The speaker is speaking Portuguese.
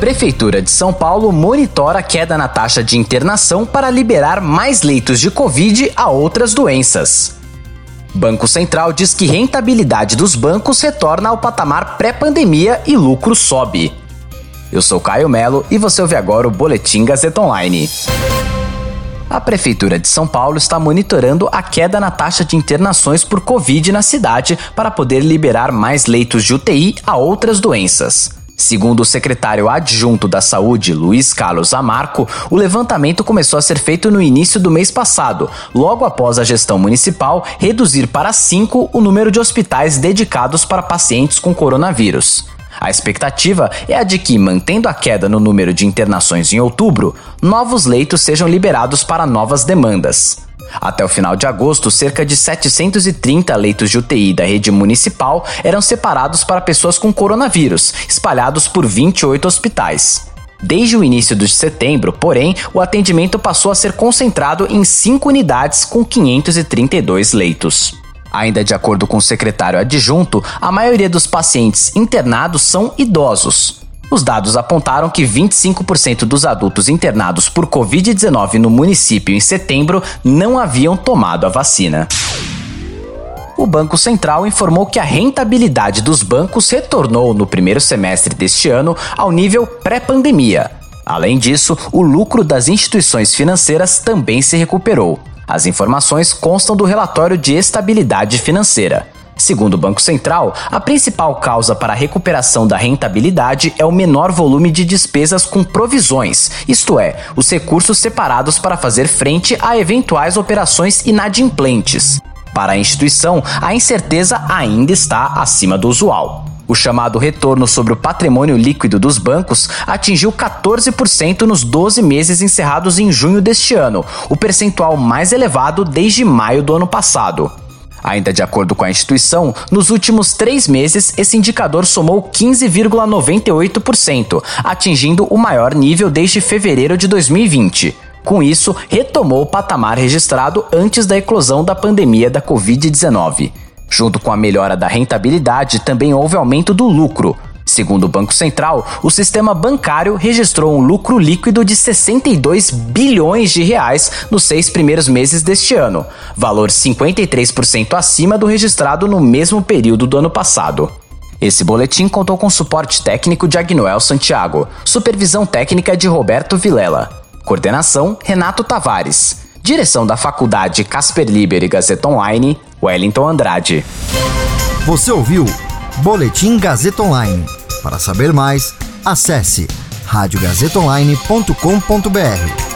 Prefeitura de São Paulo monitora a queda na taxa de internação para liberar mais leitos de Covid a outras doenças. Banco Central diz que rentabilidade dos bancos retorna ao patamar pré-pandemia e lucro sobe. Eu sou Caio Melo e você ouve agora o Boletim Gazeta Online. A Prefeitura de São Paulo está monitorando a queda na taxa de internações por Covid na cidade para poder liberar mais leitos de UTI a outras doenças. Segundo o secretário adjunto da Saúde, Luiz Carlos Amarco, o levantamento começou a ser feito no início do mês passado, logo após a gestão municipal reduzir para cinco o número de hospitais dedicados para pacientes com coronavírus. A expectativa é a de que, mantendo a queda no número de internações em outubro, novos leitos sejam liberados para novas demandas. Até o final de agosto, cerca de 730 leitos de UTI da rede municipal eram separados para pessoas com coronavírus, espalhados por 28 hospitais. Desde o início de setembro, porém, o atendimento passou a ser concentrado em cinco unidades com 532 leitos. Ainda de acordo com o secretário adjunto, a maioria dos pacientes internados são idosos. Os dados apontaram que 25% dos adultos internados por Covid-19 no município em setembro não haviam tomado a vacina. O Banco Central informou que a rentabilidade dos bancos retornou no primeiro semestre deste ano ao nível pré-pandemia. Além disso, o lucro das instituições financeiras também se recuperou. As informações constam do relatório de estabilidade financeira. Segundo o Banco Central, a principal causa para a recuperação da rentabilidade é o menor volume de despesas com provisões, isto é, os recursos separados para fazer frente a eventuais operações inadimplentes. Para a instituição, a incerteza ainda está acima do usual. O chamado retorno sobre o patrimônio líquido dos bancos atingiu 14% nos 12 meses encerrados em junho deste ano, o percentual mais elevado desde maio do ano passado. Ainda de acordo com a instituição, nos últimos três meses esse indicador somou 15,98%, atingindo o maior nível desde fevereiro de 2020. Com isso, retomou o patamar registrado antes da eclosão da pandemia da Covid-19. Junto com a melhora da rentabilidade, também houve aumento do lucro. Segundo o Banco Central, o sistema bancário registrou um lucro líquido de 62 bilhões de reais nos seis primeiros meses deste ano, valor 53% acima do registrado no mesmo período do ano passado. Esse boletim contou com suporte técnico de Agnoel Santiago, supervisão técnica de Roberto Vilela, coordenação Renato Tavares, direção da Faculdade Casper Liber e Gazeta Online, Wellington Andrade. Você ouviu Boletim Gazeta Online. Para saber mais, acesse radiogazetaonline.com.br.